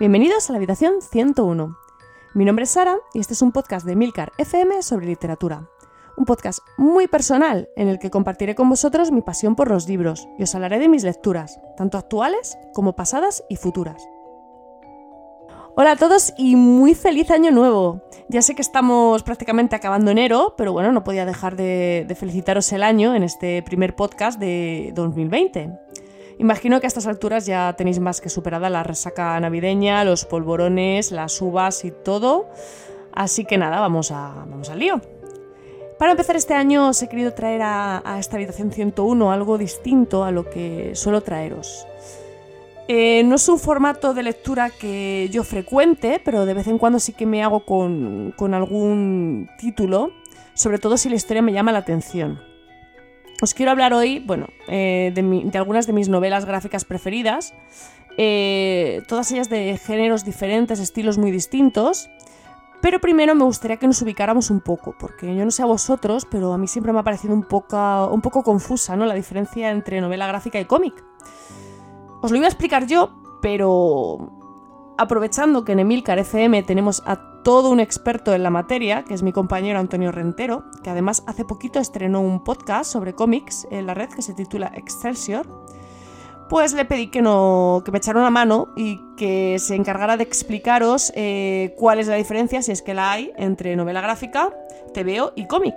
Bienvenidos a la habitación 101. Mi nombre es Sara y este es un podcast de Milcar FM sobre literatura. Un podcast muy personal en el que compartiré con vosotros mi pasión por los libros y os hablaré de mis lecturas, tanto actuales como pasadas y futuras. Hola a todos y muy feliz año nuevo. Ya sé que estamos prácticamente acabando enero, pero bueno, no podía dejar de, felicitaros el año en este primer podcast de 2020. Imagino que a estas alturas ya tenéis más que superada la resaca navideña, los polvorones, las uvas y todo. Así que nada, vamos, a, al lío. Para empezar este año os he querido traer a, esta habitación 101 algo distinto a lo que suelo traeros. Eh, no es un formato de lectura que yo frecuente, pero de vez en cuando sí que me hago con algún título, sobre todo si la historia me llama la atención. Os quiero hablar hoy, bueno, eh, de, algunas de mis novelas gráficas preferidas, eh, todas ellas de géneros diferentes, estilos muy distintos. Pero primero me gustaría que nos ubicáramos un poco, porque yo no sé a vosotros, pero a mí siempre me ha parecido un poco, un poco confusa ¿no? la diferencia entre novela gráfica y cómic. Os lo iba a explicar yo, pero aprovechando que en Emilcar FM tenemos a todo un experto en la materia, que es mi compañero Antonio Rentero, que además hace poquito estrenó un podcast sobre cómics en la red que se titula Excelsior, pues le pedí que, no, que me echara una mano y que se encargara de explicaros eh, cuál es la diferencia, si es que la hay, entre novela gráfica, TVO y cómic.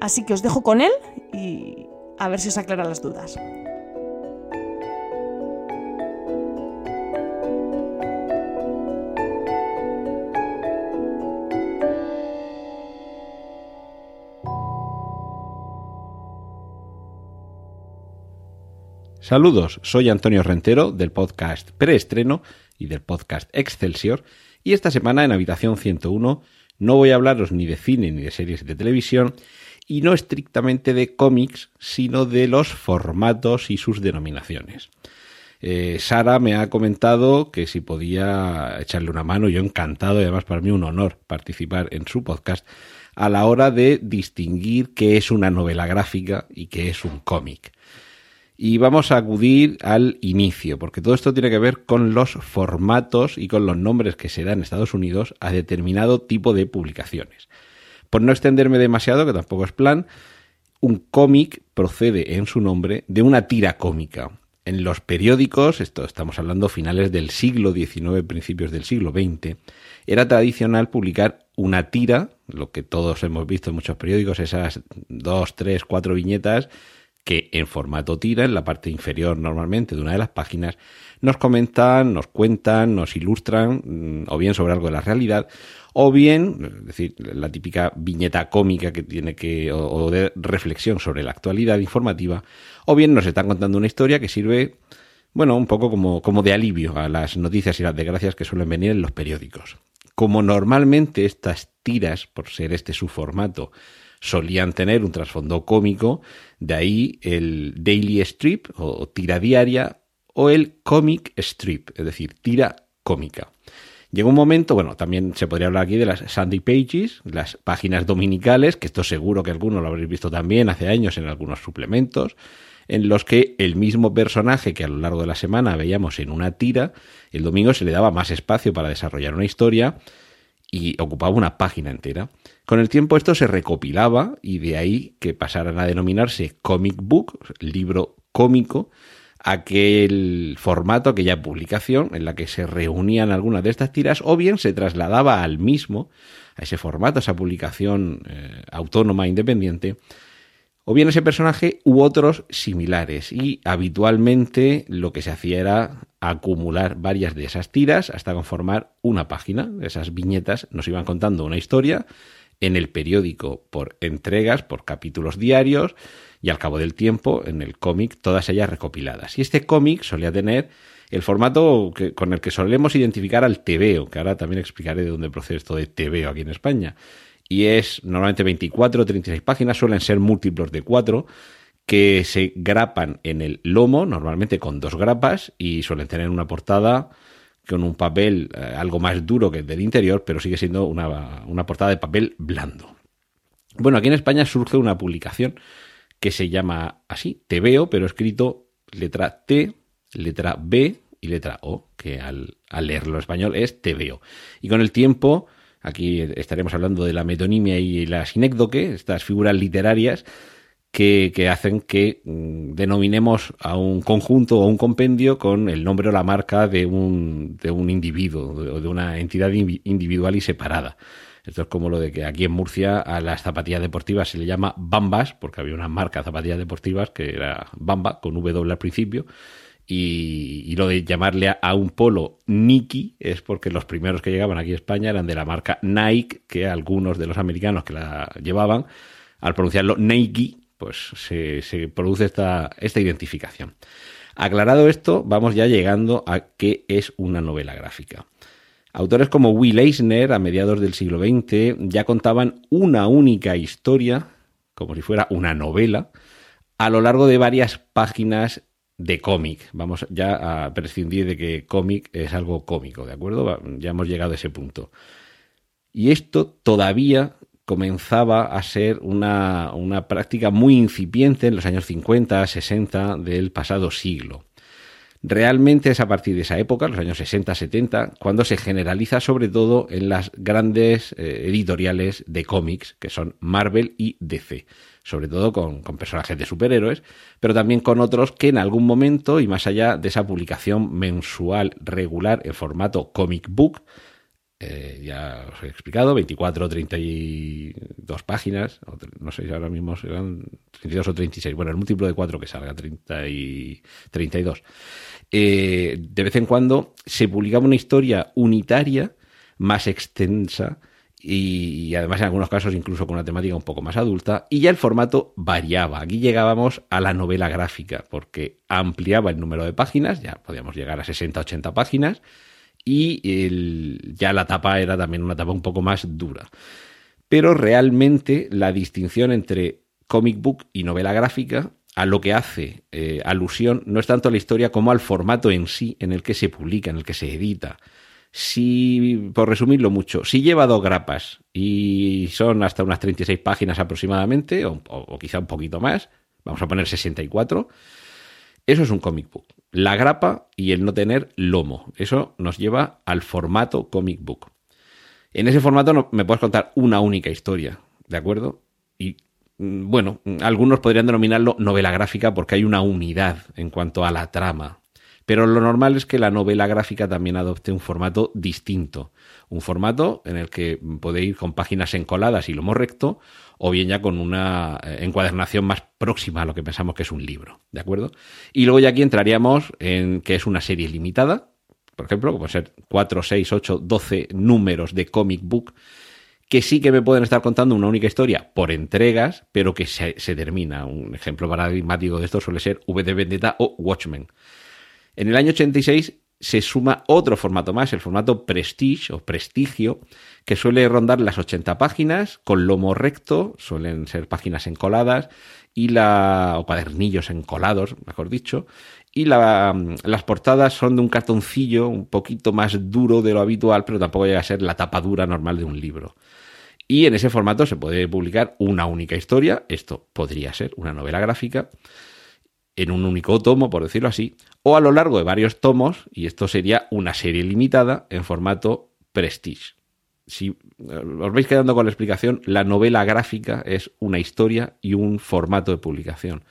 Así que os dejo con él y a ver si os aclara las dudas. Saludos, soy Antonio Rentero del podcast Preestreno y del podcast Excelsior y esta semana en Habitación 101 no voy a hablaros ni de cine ni de series de televisión y no estrictamente de cómics, sino de los formatos y sus denominaciones. Eh, Sara me ha comentado que si podía echarle una mano, yo encantado y además para mí un honor participar en su podcast a la hora de distinguir qué es una novela gráfica y qué es un cómic. Y vamos a acudir al inicio, porque todo esto tiene que ver con los formatos y con los nombres que se dan en Estados Unidos a determinado tipo de publicaciones. Por no extenderme demasiado, que tampoco es plan, un cómic procede en su nombre de una tira cómica. En los periódicos, esto estamos hablando finales del siglo XIX, principios del siglo XX, era tradicional publicar una tira, lo que todos hemos visto en muchos periódicos, esas dos, tres, cuatro viñetas que en formato tira, en la parte inferior normalmente de una de las páginas, nos comentan, nos cuentan, nos ilustran, mm, o bien sobre algo de la realidad, o bien, es decir, la típica viñeta cómica que tiene que, o, de reflexión sobre la actualidad informativa, o bien nos están contando una historia que sirve, bueno, un poco como, como de alivio a las noticias y las desgracias que suelen venir en los periódicos. Como normalmente estas tiras, por ser este su formato, solían tener un trasfondo cómico, de ahí el daily strip o tira diaria o el comic strip, es decir, tira cómica. Llegó un momento, bueno, también se podría hablar aquí de las Sunday Pages, las páginas dominicales, que esto seguro que algunos lo habréis visto también hace años en algunos suplementos, en los que el mismo personaje que a lo largo de la semana veíamos en una tira, el domingo se le daba más espacio para desarrollar una historia y ocupaba una página entera. Con el tiempo esto se recopilaba y de ahí que pasaran a denominarse comic book, libro cómico, aquel formato, aquella publicación en la que se reunían algunas de estas tiras o bien se trasladaba al mismo, a ese formato, a esa publicación eh, autónoma, independiente, o bien ese personaje u otros similares. Y habitualmente lo que se hacía era acumular varias de esas tiras hasta conformar una página. Esas viñetas nos iban contando una historia en el periódico por entregas, por capítulos diarios y al cabo del tiempo en el cómic todas ellas recopiladas. Y este cómic solía tener el formato que, con el que solemos identificar al TVO, que ahora también explicaré de dónde procede esto de TVO aquí en España. Y es normalmente 24 o 36 páginas, suelen ser múltiplos de 4, que se grapan en el lomo, normalmente con dos grapas, y suelen tener una portada con un papel eh, algo más duro que el del interior, pero sigue siendo una, una portada de papel blando. Bueno, aquí en España surge una publicación que se llama así, Te veo, pero escrito letra T, letra B y letra O, que al, leerlo en español es te veo. Y con el tiempo, aquí estaremos hablando de la metonimia y la sinécdoque, estas figuras literarias, que, hacen que mm, denominemos a un conjunto o un compendio con el nombre o la marca de un, de un individuo o de una entidad individual y separada. Esto es como lo de que aquí en Murcia a las zapatillas deportivas se le llama Bambas, porque había una marca de zapatillas deportivas que era Bamba, con W al principio, y, lo de llamarle a, un polo Nike es porque los primeros que llegaban aquí a España eran de la marca Nike, que algunos de los americanos que la llevaban, al pronunciarlo Nike, pues se, produce esta identificación. Aclarado esto, vamos ya llegando a qué es una novela gráfica. Autores como Will Eisner, a mediados del siglo XX, ya contaban una única historia, como si fuera una novela, a lo largo de varias páginas de cómic. Vamos ya a prescindir de que cómic es algo cómico, ¿de acuerdo? Ya hemos llegado a ese punto. Y esto todavía comenzaba a ser una, una práctica muy incipiente en los años 50, 60 del pasado siglo. Realmente es a partir de esa época, los años 60-70, cuando se generaliza sobre todo en las grandes eh, editoriales de cómics, que son Marvel y DC, sobre todo con, con, personajes de superhéroes, pero también con otros que en algún momento, y más allá de esa publicación mensual regular en formato comic book, eh, ya os he explicado, 24 o 32 páginas, no sé si ahora mismo serán 32 o 36, bueno, el múltiplo de 4 que salga, 30 y 32. Eh, de vez en cuando se publicaba una historia unitaria más extensa y, además en algunos casos incluso con una temática un poco más adulta y ya el formato variaba. Aquí llegábamos a la novela gráfica porque ampliaba el número de páginas, ya podíamos llegar a 60-80 páginas y ya la tapa era también una tapa un poco más dura. Pero realmente la distinción entre comic book y novela gráfica a lo que hace eh, alusión no es tanto a la historia como al formato en sí en el que se publica, en el que se edita. Si, por resumirlo mucho, si lleva dos grapas y son hasta unas 36 páginas aproximadamente, o, o quizá un poquito más, vamos a poner 64, eso es un comic book la grapa y el no tener lomo. Eso nos lleva al formato comic book. En ese formato no, me puedes contar una única historia, ¿de acuerdo? Y mm, bueno, algunos podrían denominarlo novela gráfica porque hay una unidad en cuanto a la trama. Pero lo normal es que la novela gráfica también adopte un formato distinto. Un formato en el que puede ir con páginas encoladas y lomo recto, o bien ya con una eh, encuadernación más próxima a lo que pensamos que es un libro, ¿de acuerdo? Y luego ya aquí entraríamos en que es una serie limitada, por ejemplo, como ser 4, 6, 8, 12 números de comic book, que sí que me pueden estar contando una única historia por entregas, pero que se, termina. Un ejemplo paradigmático de esto suele ser V de Vendetta o Watchmen. En el año 86 se suma otro formato más, el formato Prestige o Prestigio, que suele rondar las 80 páginas con lomo recto, suelen ser páginas encoladas y la o cuadernillos encolados, mejor dicho, y la, las portadas son de un cartoncillo un poquito más duro de lo habitual, pero tampoco llega a ser la tapa dura normal de un libro. Y en ese formato se puede publicar una única historia, esto podría ser una novela gráfica, en un único tomo, por decirlo así, o a lo largo de varios tomos, y esto sería una serie limitada en formato Prestige. Si eh, os vais quedando con la explicación, la novela gráfica es una historia y un formato de publicación.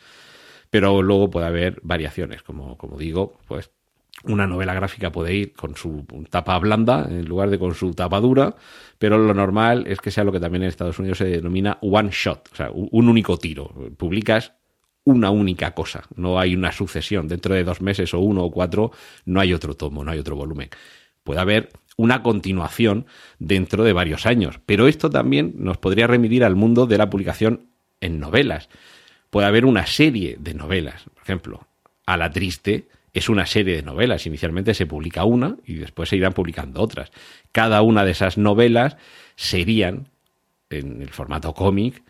Pero luego puede haber variaciones, como, como digo, pues una novela gráfica puede ir con su tapa blanda en lugar de con su tapa dura, pero lo normal es que sea lo que también en Estados Unidos se denomina one shot, o sea, un único tiro. Publicas una única cosa, no hay una sucesión. Dentro de dos meses o uno o cuatro no hay otro tomo, no hay otro volumen. Puede haber una continuación dentro de varios años, pero esto también nos podría remitir al mundo de la publicación en novelas. Puede haber una serie de novelas, por ejemplo, A la Triste es una serie de novelas. Inicialmente se publica una y después se irán publicando otras. Cada una de esas novelas serían, en el formato cómic,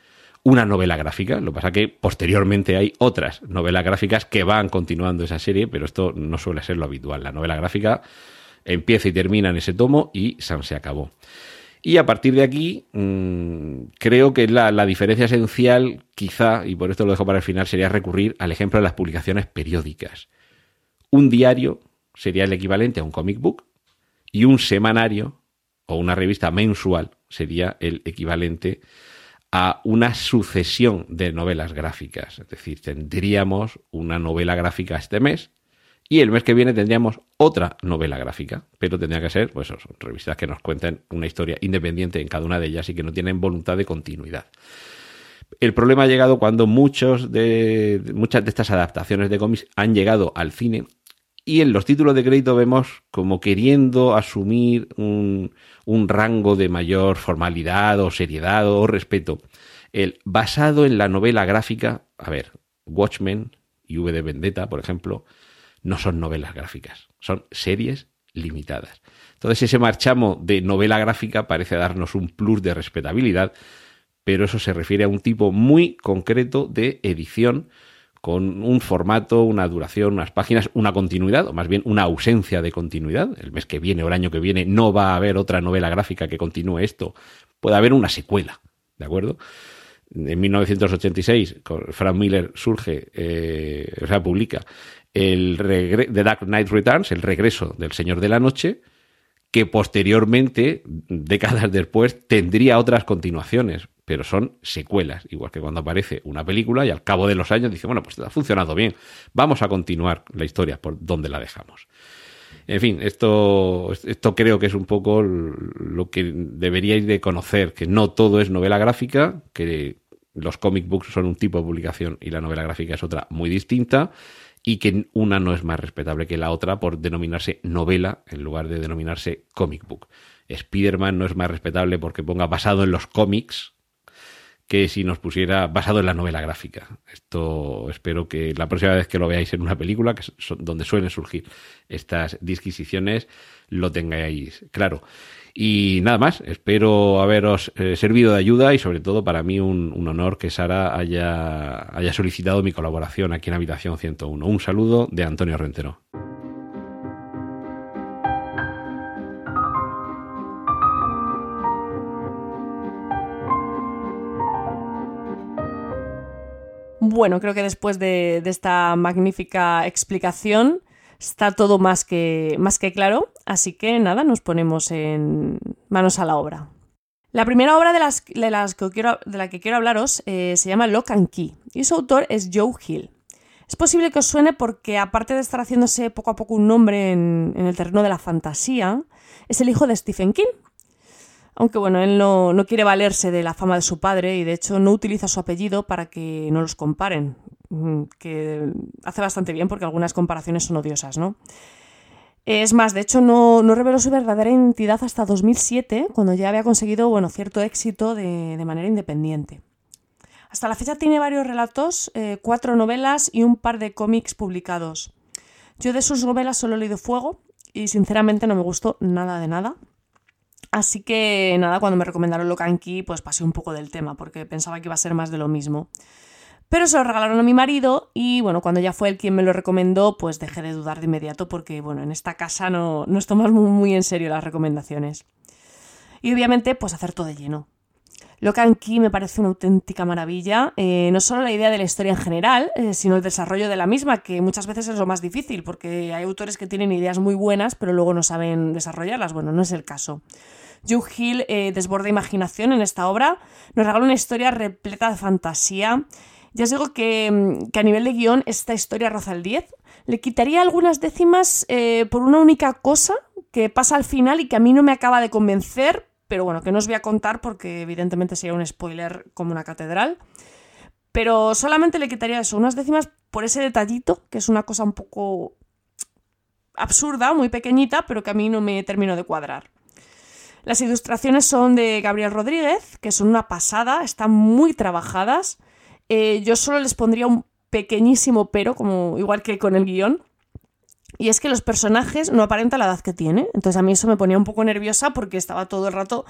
una novela gráfica. Lo que pasa que posteriormente hay otras novelas gráficas que van continuando esa serie, pero esto no suele ser lo habitual. La novela gráfica empieza y termina en ese tomo y se acabó. Y a partir de aquí, mmm, creo que la, la, diferencia esencial, quizá, y por esto lo dejo para el final, sería recurrir al ejemplo de las publicaciones periódicas. Un diario sería el equivalente a un comic book y un semanario o una revista mensual sería el equivalente a una sucesión de novelas gráficas. Es decir, tendríamos una novela gráfica este mes y el mes que viene tendríamos otra novela gráfica, pero tendría que ser, pues, revistas que nos cuenten una historia independiente en cada una de ellas y que no tienen voluntad de continuidad. El problema ha llegado cuando muchos de, muchas de estas adaptaciones de cómics han llegado al cine y en los títulos de crédito vemos como queriendo asumir un, un rango de mayor formalidad o seriedad o respeto. El basado en la novela gráfica, a ver, Watchmen y V de Vendetta, por ejemplo, no son novelas gráficas, son series limitadas. Entonces ese marchamo de novela gráfica parece darnos un plus de respetabilidad, pero eso se refiere a un tipo muy concreto de edición con un formato, una duración, unas páginas, una continuidad, o más bien una ausencia de continuidad. El mes que viene o el año que viene no va a haber otra novela gráfica que continúe esto. Puede haber una secuela, ¿de acuerdo? En 1986, Frank Miller surge, eh, o sea, publica el The Dark Knight Returns, el regreso del Señor de la Noche, que posteriormente, décadas después, tendría otras continuaciones, pero son secuelas, igual que cuando aparece una película y al cabo de los años dice, bueno, pues ha funcionado bien, vamos a continuar la historia por donde la dejamos. En fin, esto, esto creo que es un poco lo que deberíais de conocer, que no todo es novela gráfica, que los comic books son un tipo de publicación y la novela gráfica es otra muy distinta, y que una no es más respetable que la otra por denominarse novela en lugar de denominarse comic book. Spider-Man no es más respetable porque ponga basado en los cómics que si nos pusiera basado en la novela gráfica. Esto espero que la próxima vez que lo veáis en una película, que es donde suelen surgir estas disquisiciones, lo tengáis claro. Y nada más, espero haberos eh, servido de ayuda y sobre todo para mí un, un, honor que Sara haya, haya solicitado mi colaboración aquí en Habitación 101. Un saludo de Antonio Rentero. Bueno, creo que después de, esta magnífica explicación está todo más que, más que claro, así que nada, nos ponemos en manos a la obra. La primera obra de, las, de, las que, quiero, de la que quiero hablaros eh, se llama Lock and Key y su autor es Joe Hill. Es posible que os suene porque, aparte de estar haciéndose poco a poco un nombre en el terreno de la fantasía, es el hijo de Stephen King. Aunque bueno, él no, no, quiere valerse de la fama de su padre y de hecho no utiliza su apellido para que no los comparen, que hace bastante bien porque algunas comparaciones son odiosas, ¿no? Es más, de hecho no, no reveló su verdadera identidad hasta 2007, cuando ya había conseguido bueno, cierto éxito de, de manera independiente. Hasta la fecha tiene varios relatos, eh, cuatro novelas y un par de cómics publicados. Yo de sus novelas solo he leído Fuego y sinceramente no me gustó nada de nada. Así que nada, cuando me recomendaron Locanqui, pues pasé un poco del tema porque pensaba que iba a ser más de lo mismo. Pero se lo regalaron a mi marido y bueno, cuando ya fue él quien me lo recomendó, pues dejé de dudar de inmediato porque bueno, en esta casa no nos tomamos muy, en serio las recomendaciones. Y obviamente, pues todo de lleno. Locan Key me parece una auténtica maravilla, eh, no solo la idea de la historia en general, eh, sino el desarrollo de la misma, que muchas veces es lo más difícil, porque hay autores que tienen ideas muy buenas, pero luego no saben desarrollarlas. Bueno, no es el caso. Joe Hill eh, desborda imaginación en esta obra, nos regala una historia repleta de fantasía ya os digo mm, que, a nivel de guion esta historia roza el 10. Le quitaría algunas décimas eh, por una única cosa que pasa al final y que a mí no me acaba de convencer, pero bueno, que no os voy a contar porque evidentemente sería un spoiler como una catedral. Pero solamente le quitaría eso, unas décimas por ese detallito, que es una cosa un poco absurda, muy pequeñita, pero que a mí no me termino de cuadrar. Las ilustraciones son de Gabriel Rodríguez, que son una pasada, están muy trabajadas. Eh, yo solo les pondría un pequeñísimo pero, como igual que con el guion. Y es que los personajes no aparentan la edad que tienen. Entonces a mí eso me ponía un poco nerviosa porque estaba todo el rato.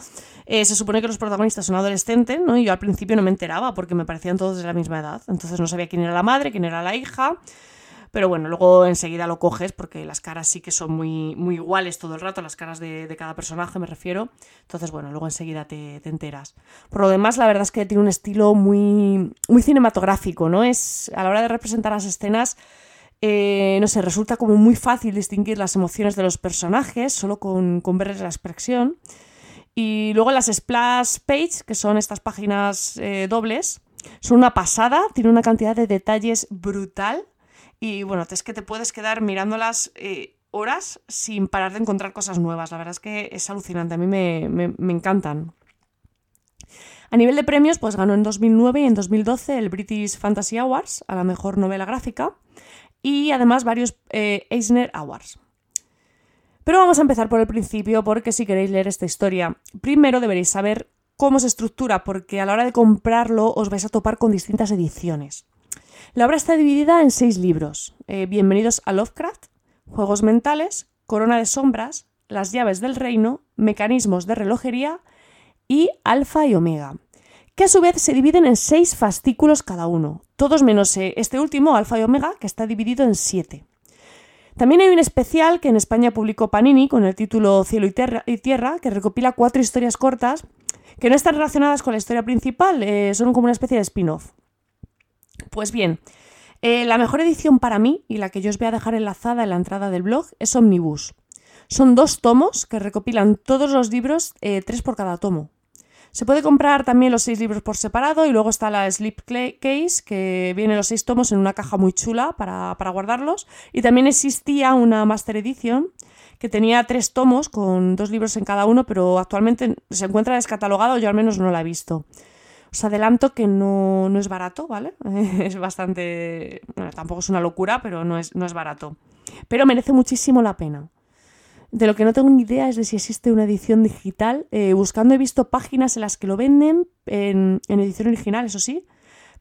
Eh, se supone que los protagonistas son adolescentes, ¿no? Y yo al principio no me enteraba porque me parecían todos de la misma edad. Entonces no sabía quién era la madre, quién era la hija. Pero bueno, luego enseguida lo coges porque las caras sí que son muy, muy iguales todo el rato, las caras de, de cada personaje me refiero. Entonces, bueno, luego enseguida te, te, enteras. Por lo demás, la verdad es que tiene un estilo muy, muy cinematográfico, ¿no? Es a la hora de representar las escenas. Eh, no sé, resulta como muy fácil distinguir las emociones de los personajes solo con, con verles la expresión. Y luego las splash page, que son estas páginas eh, dobles, son una pasada, tiene una cantidad de detalles brutal. Y bueno, es que te puedes quedar mirándolas eh, horas sin parar de encontrar cosas nuevas. La verdad es que es alucinante, a mí me, me encantan. A nivel de premios, pues ganó en 2009 y en 2012 el British Fantasy Awards a la mejor novela gráfica y además varios eh, Eisner Awards. Pero vamos a empezar por el principio porque si queréis leer esta historia, primero deberéis saber cómo se estructura porque a la hora de comprarlo os vais a topar con distintas ediciones. La obra está dividida en seis libros. Eh, Bienvenidos a Lovecraft, Juegos Mentales, Corona de Sombras, Las llaves del reino, Mecanismos de relojería y Alfa y Omega que a su vez se dividen en seis fascículos cada uno, todos menos eh, este último, Alfa y Omega, que está dividido en siete. También hay un especial que en España publicó Panini con el título Cielo y, Tierra, que recopila cuatro historias cortas que no están relacionadas con la historia principal, eh, son como una especie de spin-off. Pues bien, eh, la mejor edición para mí, y la que yo os voy a dejar enlazada en la entrada del blog, es Omnibus. Son dos tomos que recopilan todos los libros, tres por cada tomo. Se puede comprar también los seis libros por separado y luego está la Sleep Case, que viene los seis tomos en una caja muy chula para, guardarlos. Y también existía una Master Edition que tenía tres tomos con dos libros en cada uno, pero actualmente se encuentra descatalogado, yo al menos no la he visto. Os adelanto que no, es barato, ¿vale? es bastante... Bueno, tampoco es una locura, pero no es, no es barato. Pero merece muchísimo la pena. De lo que no tengo ni idea es de si existe una edición digital. Eh, buscando he visto páginas en las que lo venden en, edición original, eso sí,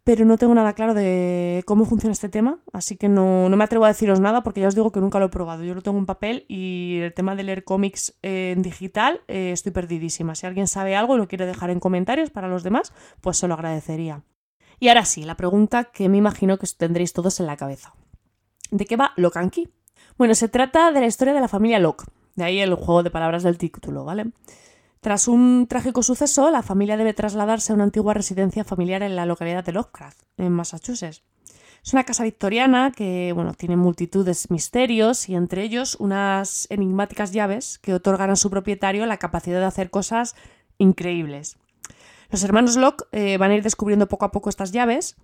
pero no tengo nada claro de cómo funciona este tema, así que no, me atrevo a deciros nada porque ya os digo que nunca lo he probado. Yo lo tengo en papel y el tema de leer cómics en digital eh, estoy perdidísima. Si alguien sabe algo y lo quiere dejar en comentarios para los demás, pues se lo agradecería. Y ahora sí, la pregunta que me imagino que tendréis todos en la cabeza. ¿De qué va Locanqui? Bueno, se trata de la historia de la familia Locke, de ahí el juego de palabras del título, ¿vale? Tras un trágico suceso, la familia debe trasladarse a una antigua residencia familiar en la localidad de Lovecraft, en Massachusetts. Es una casa victoriana que, bueno, tiene multitud de misterios y entre ellos unas enigmáticas llaves que otorgan a su propietario la capacidad de hacer cosas increíbles. Los hermanos Locke eh, van a ir descubriendo poco a poco estas llaves,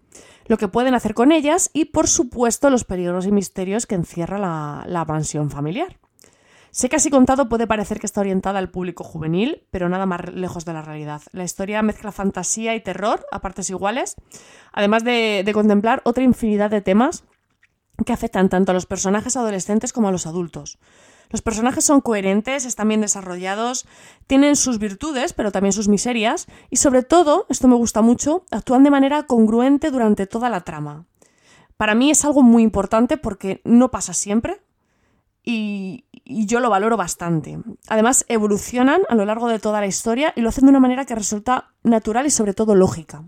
lo que pueden hacer con ellas y, por supuesto, los peligros y misterios que encierra la mansión familiar. Sé que así contado puede parecer que está orientada al público juvenil, pero nada más lejos de la realidad. La historia mezcla fantasía y terror a partes iguales, además de, contemplar otra infinidad de temas que afectan tanto a los personajes adolescentes como a los adultos. Los personajes son coherentes, están bien desarrollados, tienen sus virtudes, pero también sus miserias, y sobre todo, esto me gusta mucho, actúan de manera congruente durante toda la trama. Para mí es algo muy importante porque no pasa siempre, y, yo lo valoro bastante. Además, evolucionan a lo largo de toda la historia y lo hacen de una manera que resulta natural y sobre todo lógica.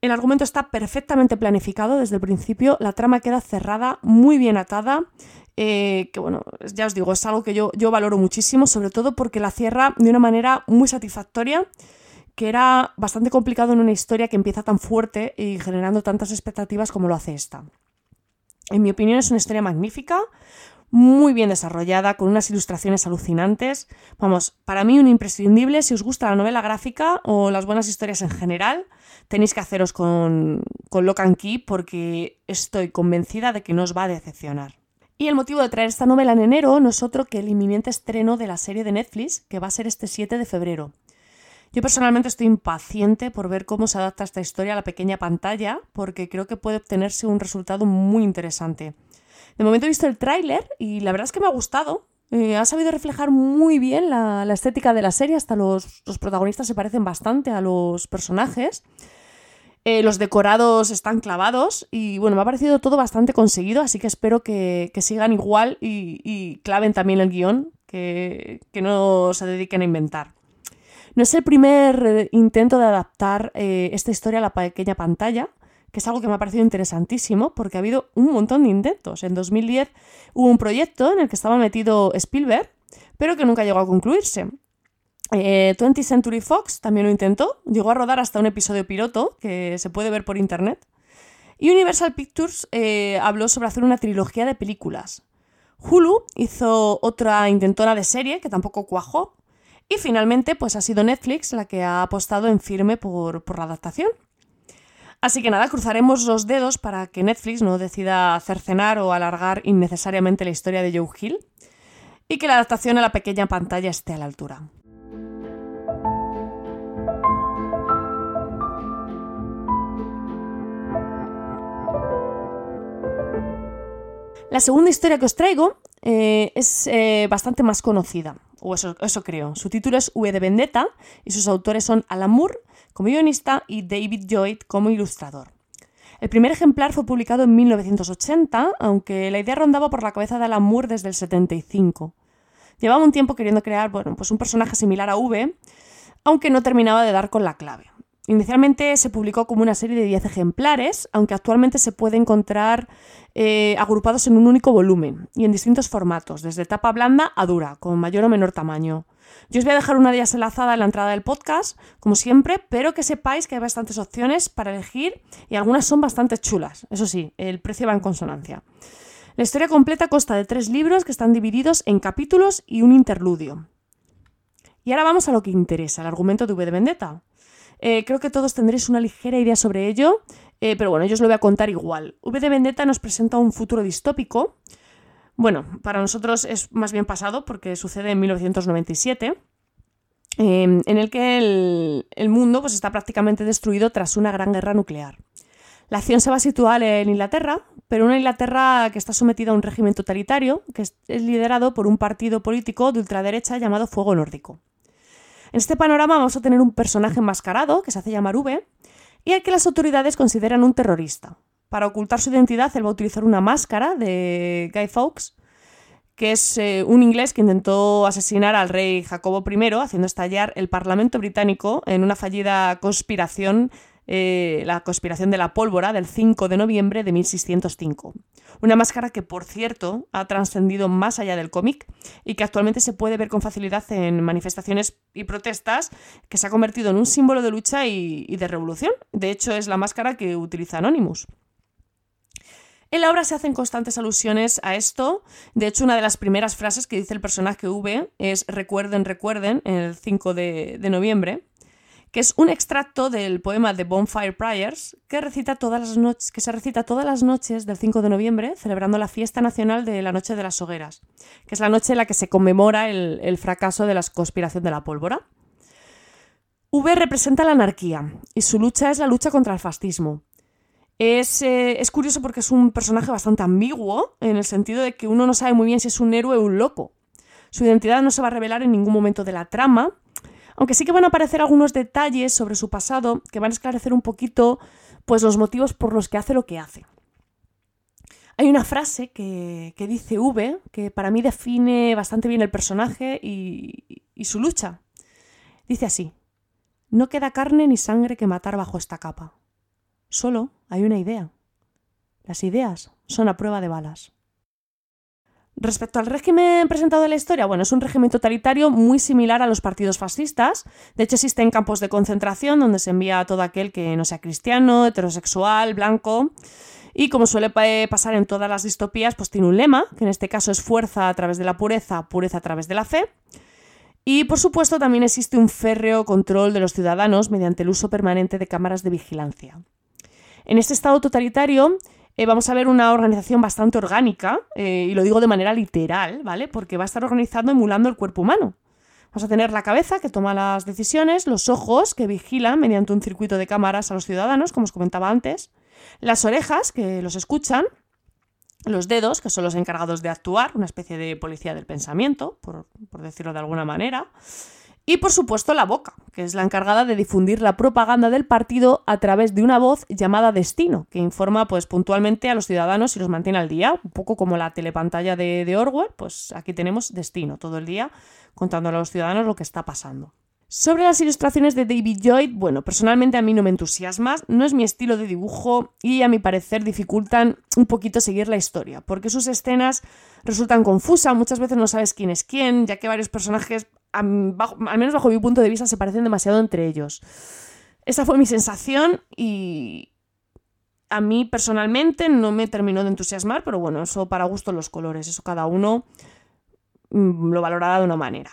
El argumento está perfectamente planificado desde el principio, la trama queda cerrada, muy bien atada, eh, que bueno, ya os digo, es algo que yo, yo valoro muchísimo, sobre todo porque la cierra de una manera muy satisfactoria, que era bastante complicado en una historia que empieza tan fuerte y generando tantas expectativas como lo hace esta. En mi opinión es una historia magnífica, muy bien desarrollada, con unas ilustraciones alucinantes. Vamos, para mí un imprescindible si os gusta la novela gráfica o las buenas historias en general, tenéis que haceros con, con Lock and Key porque estoy convencida de que no os va a decepcionar. Y el motivo de traer esta novela en enero no es otro que el inminente estreno de la serie de Netflix, que va a ser este 7 de febrero. Yo personalmente estoy impaciente por ver cómo se adapta esta historia a la pequeña pantalla, porque creo que puede obtenerse un resultado muy interesante. De momento he visto el tráiler y la verdad es que me ha gustado. Eh, ha sabido reflejar muy bien la, estética de la serie, hasta los, protagonistas se parecen bastante a los personajes. Eh, los decorados están clavados y bueno, me ha parecido todo bastante conseguido, así que espero que, sigan igual y, claven también el guion, que no se dediquen a inventar. No es el primer eh, intento de adaptar esta historia a la pequeña pantalla, que es algo que me ha parecido interesantísimo porque ha habido un montón de intentos. En 2010 hubo un proyecto en el que estaba metido Spielberg, pero que nunca llegó a concluirse. 20th eh, Century Fox también lo intentó, llegó a rodar hasta un episodio piloto que se puede ver por internet. Y Universal Pictures eh, habló sobre hacer una trilogía de películas. Hulu hizo otra intentona de serie que tampoco cuajó. Y finalmente, pues ha sido Netflix la que ha apostado en firme por la adaptación. Así que nada, cruzaremos los dedos para que Netflix no decida cercenar o alargar innecesariamente la historia de Joe Hill y que la adaptación a la pequeña pantalla esté a la altura. La segunda historia que os traigo eh, es eh, bastante más conocida, o eso, creo. Su título es V de Vendetta y sus autores son Alan como guionista y David Lloyd como ilustrador. El primer ejemplar fue publicado en 1980, aunque la idea rondaba por la cabeza de Alan Moore desde el 75. Llevaba un tiempo queriendo crear bueno, pues un personaje similar a V, aunque no terminaba de dar con la clave. Inicialmente se publicó como una serie de 10 ejemplares, aunque actualmente se puede encontrar eh, agrupados en un único volumen y en distintos formatos, desde tapa blanda a dura, con mayor o menor tamaño. Yo os voy a dejar una de ellas enlazada en la entrada del podcast, como siempre, pero que sepáis que hay bastantes opciones para elegir y algunas son bastante chulas. Eso sí, el precio va en consonancia. La historia completa consta de tres libros que están divididos en capítulos y un interludio. Y ahora vamos a lo que interesa, el argumento de V de Vendetta. Eh, creo que todos tendréis una ligera idea sobre ello, eh, pero bueno, yo os lo voy a contar igual. V de Vendetta nos presenta un futuro distópico. Bueno, para nosotros es más bien pasado porque sucede en 1997. Em, en el que el, el mundo pues, está prácticamente destruido tras una gran guerra nuclear. La acción se va a situar en Inglaterra, pero una Inglaterra que está sometida a un régimen totalitario que es liderado por un partido político de ultraderecha llamado Fuego Nórdico. En este panorama vamos a tener un personaje enmascarado, que se hace llamar V, y al que las autoridades consideran un terrorista. Para ocultar su identidad, él va a utilizar una máscara de Guy Fawkes, que es eh, un inglés que intentó asesinar al rey Jacobo I, haciendo estallar el Parlamento británico en una fallida conspiración eh, la conspiración de la pólvora del 5 de noviembre de 1605. Una máscara que, por cierto, ha trascendido más allá del cómic y que actualmente se puede ver con facilidad en manifestaciones y protestas, que se ha convertido en un símbolo de lucha y, y de revolución. De hecho, es la máscara que utiliza Anonymous. En la obra se hacen constantes alusiones a esto. De hecho, una de las primeras frases que dice el personaje V es recuerden, recuerden, en el 5 de, noviembre que es un extracto del poema de Bonfire Prayers que, se recita todas las noches del 5 de noviembre, celebrando la fiesta nacional de la Noche de las Hogueras, que es la noche en la que se conmemora el, fracaso de la conspiración de la pólvora. V representa la anarquía y su lucha es la lucha contra el fascismo. Es, eh, es, curioso porque es un personaje bastante ambiguo, en el sentido de que uno no sabe muy bien si es un héroe o un loco. Su identidad no se va a revelar en ningún momento de la trama, aunque sí que van a aparecer algunos detalles sobre su pasado que van a esclarecer un poquito pues, los motivos por los que hace lo que hace. Hay una frase que, dice V que para mí define bastante bien el personaje y, y su lucha. Dice así, no queda carne ni sangre que matar bajo esta capa. Solo hay una idea. Las ideas son a prueba de balas. Respecto al régimen presentado en la historia, bueno, es un régimen totalitario muy similar a los partidos fascistas. De hecho, existen campos de concentración donde se envía a todo aquel que no sea cristiano, heterosexual, blanco. Y como suele pasar en todas las distopías, pues tiene un lema, que en este caso es fuerza a través de la pureza, pureza a través de la fe. Y por supuesto también existe un férreo control de los ciudadanos mediante el uso permanente de cámaras de vigilancia. En este estado totalitario, eh, vamos a ver una organización bastante orgánica, eh, y lo digo de manera literal, ¿vale? Porque va a estar organizando emulando el cuerpo humano. Vamos a tener la cabeza que toma las decisiones, los ojos que vigilan mediante un circuito de cámaras a los ciudadanos, como os comentaba antes, las orejas que los escuchan, los dedos, que son los encargados de actuar, una especie de policía del pensamiento, por, por decirlo de alguna manera, y por supuesto la boca, que es la encargada de difundir la propaganda del partido a través de una voz llamada Destino, que informa pues puntualmente a los ciudadanos y los mantiene al día, un poco como la telepantalla de, de Orwell, pues aquí tenemos Destino todo el día contándole a los ciudadanos lo que está pasando. Sobre las ilustraciones de David Lloyd, bueno, personalmente a mí no me entusiasma, no es mi estilo de dibujo y a mi parecer dificultan un poquito seguir la historia, porque sus escenas resultan confusas, muchas veces no sabes quién es quién, ya que varios personajes al menos bajo mi punto de vista, se parecen demasiado entre ellos. Esa fue mi sensación y, a mí personalmente no me terminó de entusiasmar, pero bueno, eso para gusto los colores, eso cada uno mm, lo valorará de una manera.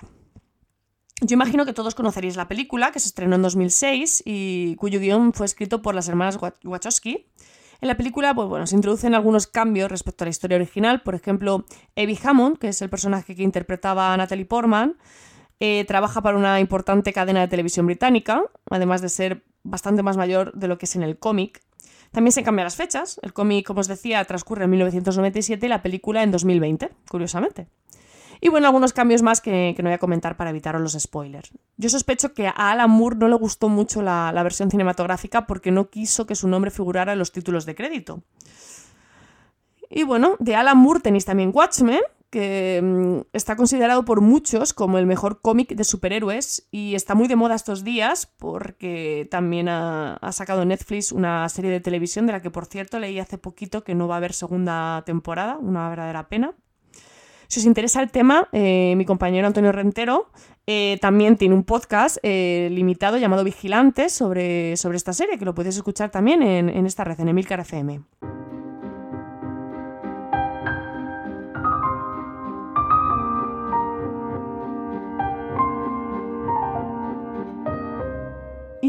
Yo imagino que todos conoceréis la película, que se estrenó en 2006 y cuyo guion fue escrito por las hermanas Wachowski. En la película pues, bueno, se introducen algunos cambios respecto a la historia original. Por ejemplo, Evie Hammond, que es el personaje que interpretaba a Natalie Portman, eh, trabaja para una importante cadena de televisión británica, además de ser bastante más mayor de lo que es en el cómic. También se cambian las fechas. El cómic, como os decía, transcurre en 1997 y la película en 2020, curiosamente. Y bueno, algunos cambios más que, no voy a comentar para evitar los spoilers. Yo sospecho que a Alan Moore no le gustó mucho la, versión cinematográfica porque no quiso que su nombre figurara en los títulos de crédito. Y bueno, de Alan Moore tenéis también Watchmen, que mm, está considerado por muchos como el mejor cómic de superhéroes y está muy de moda estos días porque también ha, sacado Netflix una serie de televisión de la que por cierto leí hace poquito que no va a haber segunda temporada, una verdadera pena. Si os interesa el tema, eh, mi compañero Antonio Rentero eh, también tiene un podcast eh, limitado llamado Vigilantes sobre, sobre, esta serie, que lo podéis escuchar también en, en esta red, en Emilcar FM.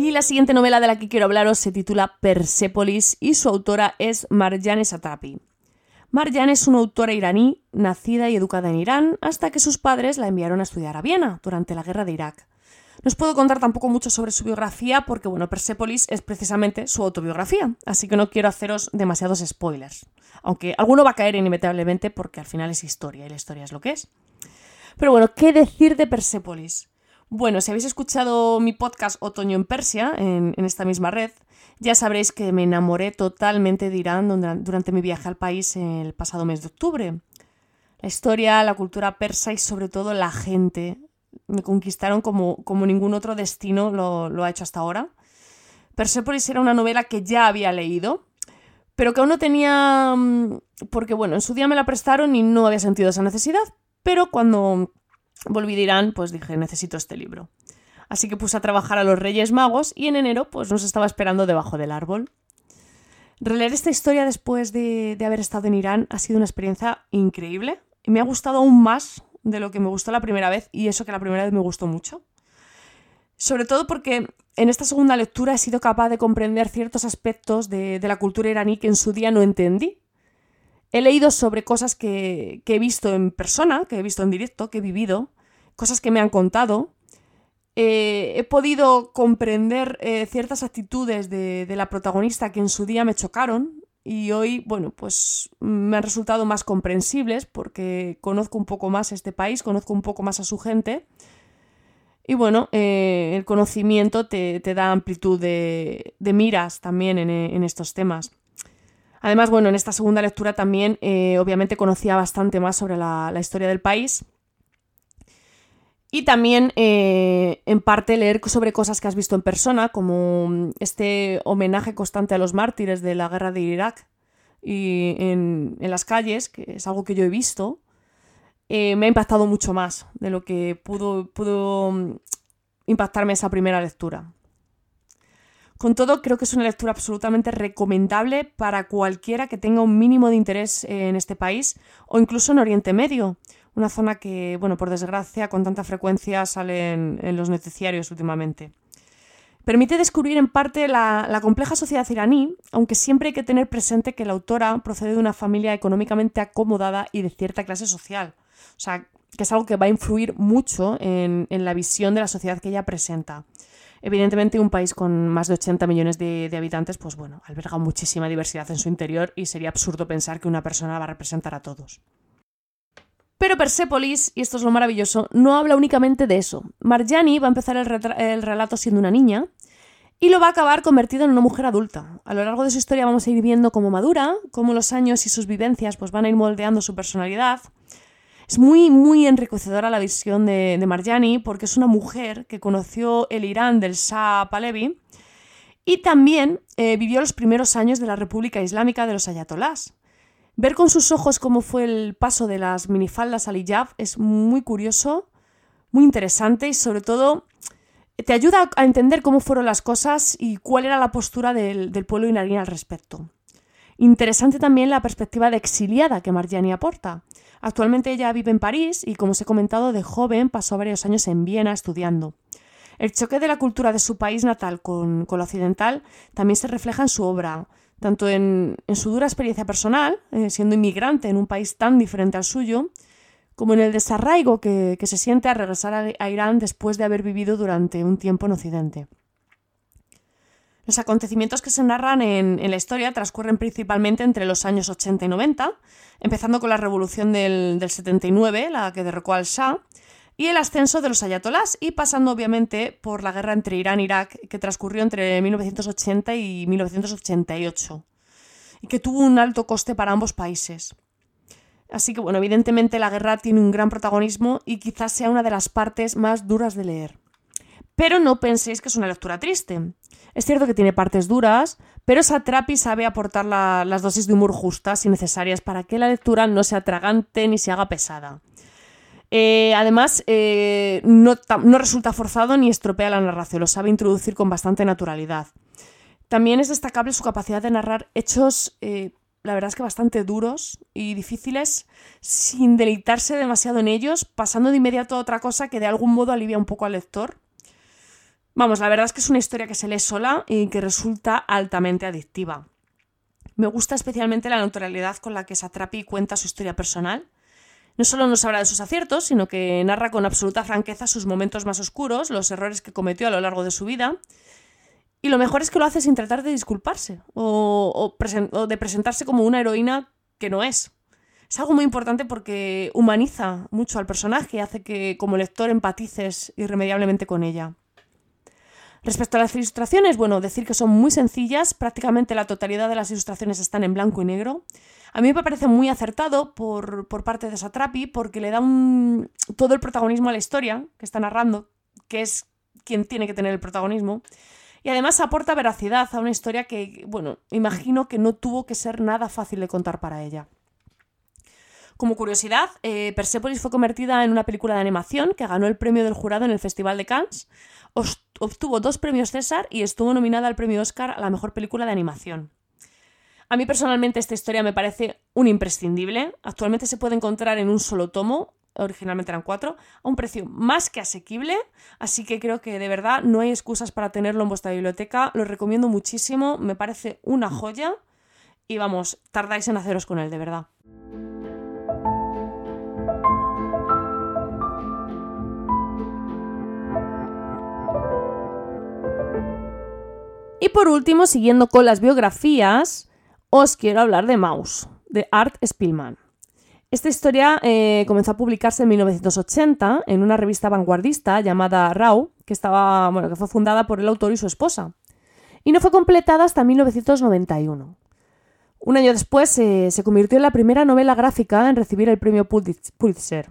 Y la siguiente novela de la que quiero hablaros se titula Persepolis y su autora es Marjane Satrapi. Marjan es una autora iraní, nacida y educada en Irán, hasta que sus padres la enviaron a estudiar a Viena durante la guerra de Irak. No os puedo contar tampoco mucho sobre su biografía porque, bueno, Persepolis es precisamente su autobiografía, así que no quiero haceros demasiados spoilers. Aunque alguno va a caer inevitablemente porque al final es historia y la historia es lo que es. Pero bueno, ¿qué decir de Persepolis? Bueno, si habéis escuchado mi podcast Otoño en Persia, en, esta misma red, ya sabréis que me enamoré totalmente de Irán durante mi viaje al país el pasado mes de octubre. La historia, la cultura persa y sobre todo la gente me conquistaron como, ningún otro destino lo, lo ha hecho hasta ahora. Persepolis era una novela que ya había leído, pero que aún no tenía... Mm, porque bueno, en su día me la prestaron y no había sentido esa necesidad, pero cuando volví de Irán, pues dije, necesito este libro. Así que puse a trabajar a los Reyes Magos y en enero pues nos estaba esperando debajo del árbol. Releer esta historia después de, haber estado en Irán ha sido una experiencia increíble me ha gustado aún más de lo que me gustó la primera vez y eso que la primera vez me gustó mucho. Sobre todo porque en esta segunda lectura he sido capaz de comprender ciertos aspectos de la cultura iraní que en su día no entendí He leído sobre cosas que, he visto en persona, que he visto en directo, que he vivido, cosas que me han contado. Eh, he podido comprender eh, ciertas actitudes de, la protagonista que en su día me chocaron y hoy, bueno, pues me han resultado más comprensibles porque conozco un poco más este país, conozco un poco más a su gente. Y bueno, eh, el conocimiento te, da amplitud de, miras también en estos temas. Además, bueno, en esta segunda lectura también eh, obviamente conocía bastante más sobre la, historia del país. Y también, eh, en parte, leer sobre cosas que has visto en persona, como este homenaje constante a los mártires de la guerra de Irak y en, las calles, que es algo que yo he visto, eh, me ha impactado mucho más de lo que pudo, pudo mm, impactarme esa primera lectura. Con todo, creo que es una lectura absolutamente recomendable para cualquiera que tenga un mínimo de interés en este país o incluso en Oriente Medio, una zona que, bueno, por desgracia, con tanta frecuencia sale en, los noticiarios últimamente. Permite descubrir en parte la, compleja sociedad iraní, aunque siempre hay que tener presente que la autora procede de una familia económicamente acomodada y de cierta clase social. O sea, que es algo que va a influir mucho en la visión de la sociedad que ella presenta. Evidentemente, un país con más de 80 millones de, habitantes, pues bueno, alberga muchísima diversidad en su interior y sería absurdo pensar que una persona va a representar a todos. Pero Persepolis, y esto es lo maravilloso, no habla únicamente de eso. Marjani va a empezar el, el, relato siendo una niña y lo va a acabar convertido en una mujer adulta. A lo largo de su historia vamos a ir viendo cómo madura, cómo los años y sus vivencias pues, van a ir moldeando su personalidad, es muy, muy enriquecedora la visión de, Marjani porque es una mujer que conoció el Irán del Shah Pahlavi y también eh, vivió los primeros años de la República Islámica de los Ayatolás. Ver con sus ojos cómo fue el paso de las minifaldas al hijab es muy curioso, muy interesante y sobre todo te ayuda a entender cómo fueron las cosas y cuál era la postura del, del pueblo iraní al respecto. Interesante también la perspectiva de exiliada que Margiani aporta. Actualmente ella vive en París y, como os he comentado, de joven pasó varios años en Viena estudiando. El choque de la cultura de su país natal con, con la occidental también se refleja en su obra, tanto en, su dura experiencia personal, eh, siendo inmigrante en un país tan diferente al suyo, como en el desarraigo que, se siente al regresar a, Irán después de haber vivido durante un tiempo en Occidente. Los acontecimientos que se narran en, la historia transcurren principalmente entre los años 80 y 90, empezando con la revolución del, 79, la que derrocó al Shah, y el ascenso de los ayatolás, y pasando obviamente por la guerra entre Irán e Irak, que transcurrió entre 1980 y 1988, y que tuvo un alto coste para ambos países. Así que, bueno, evidentemente la guerra tiene un gran protagonismo y quizás sea una de las partes más duras de leer. Pero no penséis que es una lectura triste. Es cierto que tiene partes duras, pero Satrapi sabe aportar las dosis de humor justas y necesarias para que la lectura no sea tragante ni se haga pesada. Eh, además, eh, no, no, resulta forzado ni estropea la narración, lo sabe introducir con bastante naturalidad. También es destacable su capacidad de narrar hechos eh, la verdad es que bastante duros y difíciles, sin deleitarse demasiado en ellos, pasando de inmediato a otra cosa que de algún modo alivia un poco al lector. Vamos, la verdad es que es una historia que se lee sola y que resulta altamente adictiva. Me gusta especialmente la naturalidad con la que Satrapi cuenta su historia personal. No solo nos habla de sus aciertos, sino que narra con absoluta franqueza sus momentos más oscuros, los errores que cometió a lo largo de su vida, y lo mejor es que lo hace sin tratar de disculparse o, de presentarse como una heroína que no es. Es algo muy importante porque humaniza mucho al personaje y hace que como lector empatices irremediablemente con ella. Respecto a las ilustraciones, bueno, decir que son muy sencillas, prácticamente la totalidad de las ilustraciones están en blanco y negro. A mí me parece muy acertado por, parte de Satrapi porque le da todo el protagonismo a la historia que está narrando, que es quien tiene que tener el protagonismo. Y además aporta veracidad a una historia que, bueno, imagino que no tuvo que ser nada fácil de contar para ella. Como curiosidad, eh, Persepolis fue convertida en una película de animación que ganó el premio del jurado en el Festival de Cannes, obtuvo dos premios César y estuvo nominada al premio Oscar a la mejor película de animación. A mí personalmente esta historia me parece un imprescindible. Actualmente se puede encontrar en un solo tomo, originalmente eran cuatro, a un precio más que asequible, así que creo que de verdad no hay excusas para tenerlo en vuestra biblioteca, lo recomiendo muchísimo, me parece una joya y vamos, tardáis en haceros con él, de verdad. Y por último, siguiendo con las biografías, os quiero hablar de Maus, de Art Spielman. Esta historia eh, comenzó a publicarse en 1980 en una revista vanguardista llamada Rau, que, estaba, bueno, que fue fundada por el autor y su esposa, y no fue completada hasta 1991. Un año después eh, se convirtió en la primera novela gráfica en recibir el premio Pulitzer.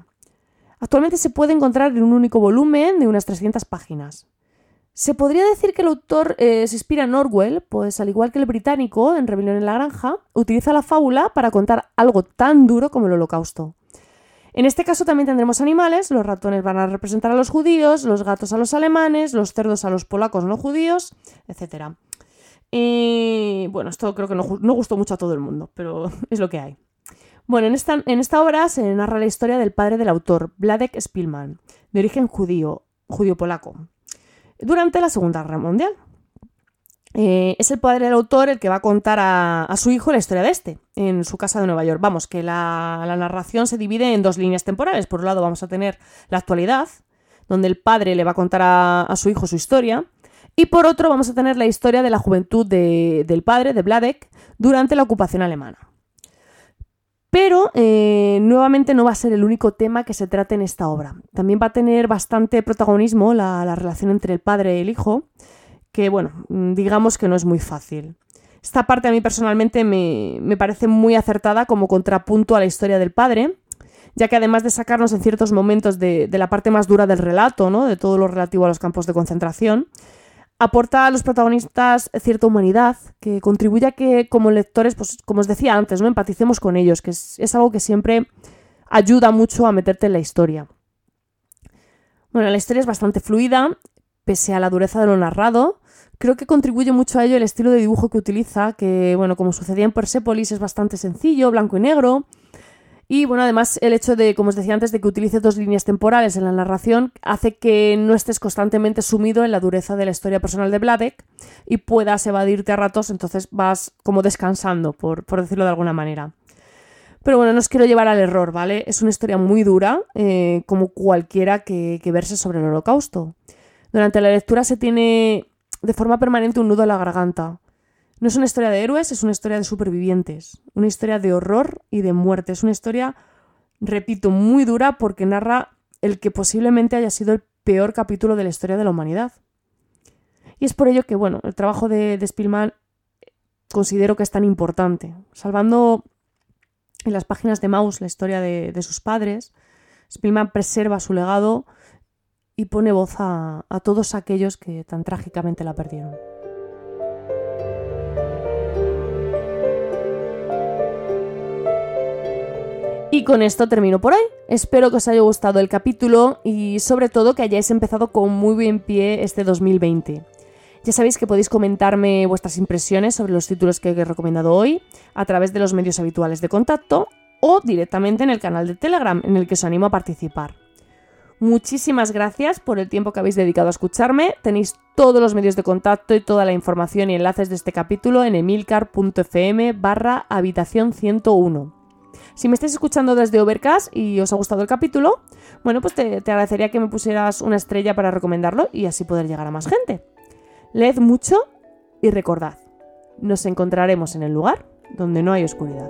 Actualmente se puede encontrar en un único volumen de unas 300 páginas. Se podría decir que el autor eh, se inspira en Orwell, pues al igual que el británico, en Rebelión en la Granja, utiliza la fábula para contar algo tan duro como el holocausto. En este caso también tendremos animales, los ratones van a representar a los judíos, los gatos a los alemanes, los cerdos a los polacos no judíos, etc. Y bueno, esto creo que no, gustó mucho a todo el mundo, pero es lo que hay. Bueno, en esta, en esta obra se narra la historia del padre del autor, Vladek Spielman, de origen judío, judío-polaco durante la Segunda Guerra Mundial. Eh, es el padre del autor el que va a contar a, su hijo la historia de este, en su casa de Nueva York. Vamos, que la, narración se divide en dos líneas temporales. Por un lado vamos a tener la actualidad, donde el padre le va a contar a, su hijo su historia, y por otro vamos a tener la historia de la juventud del padre, de Vladek, durante la ocupación alemana. Pero eh, nuevamente no va a ser el único tema que se trate en esta obra. También va a tener bastante protagonismo la, relación entre el padre y el hijo, que bueno, digamos que no es muy fácil. Esta parte a mí personalmente me, parece muy acertada como contrapunto a la historia del padre, ya que además de sacarnos en ciertos momentos de, de la parte más dura del relato, ¿no? de todo lo relativo a los campos de concentración, aporta a los protagonistas cierta humanidad que contribuye a que como lectores, pues como os decía antes, ¿no? empaticemos con ellos, que es, algo que siempre ayuda mucho a meterte en la historia. Bueno, la historia es bastante fluida, pese a la dureza de lo narrado, Creo que contribuye mucho a ello el estilo de dibujo que utiliza, que, bueno, como sucedía en Persepolis, es bastante sencillo, blanco y negro. Y bueno, además el hecho de, como os decía antes, de que utilice dos líneas temporales en la narración hace que no estés constantemente sumido en la dureza de la historia personal de Vladek y puedas evadirte a ratos, entonces vas como descansando, por, decirlo de alguna manera. Pero bueno, no os quiero llevar al error, ¿vale? Es una historia muy dura, eh, como cualquiera que, que verse sobre el holocausto. Durante la lectura se tiene de forma permanente un nudo en la garganta. No es una historia de héroes, es una historia de supervivientes, una historia de horror y de muerte. Es una historia, repito, muy dura porque narra el que posiblemente haya sido el peor capítulo de la historia de la humanidad. Y es por ello que, bueno, el trabajo de, de Spielman considero que es tan importante. Salvando en las páginas de Maus la historia de, de sus padres, Spielman preserva su legado y pone voz a, todos aquellos que tan trágicamente la perdieron. Con esto termino por hoy. Espero que os haya gustado el capítulo y sobre todo que hayáis empezado con muy buen pie este 2020. Ya sabéis que podéis comentarme vuestras impresiones sobre los títulos que he recomendado hoy a través de los medios habituales de contacto o directamente en el canal de Telegram en el que os animo a participar. Muchísimas gracias por el tiempo que habéis dedicado a escucharme. Tenéis todos los medios de contacto y toda la información y enlaces de este capítulo en emilcar.fm barra habitación 101. Si me estáis escuchando desde Overcast y os ha gustado el capítulo, bueno, pues te, te agradecería que me pusieras una estrella para recomendarlo y así poder llegar a más gente. Leed mucho y recordad, nos encontraremos en el lugar donde no hay oscuridad.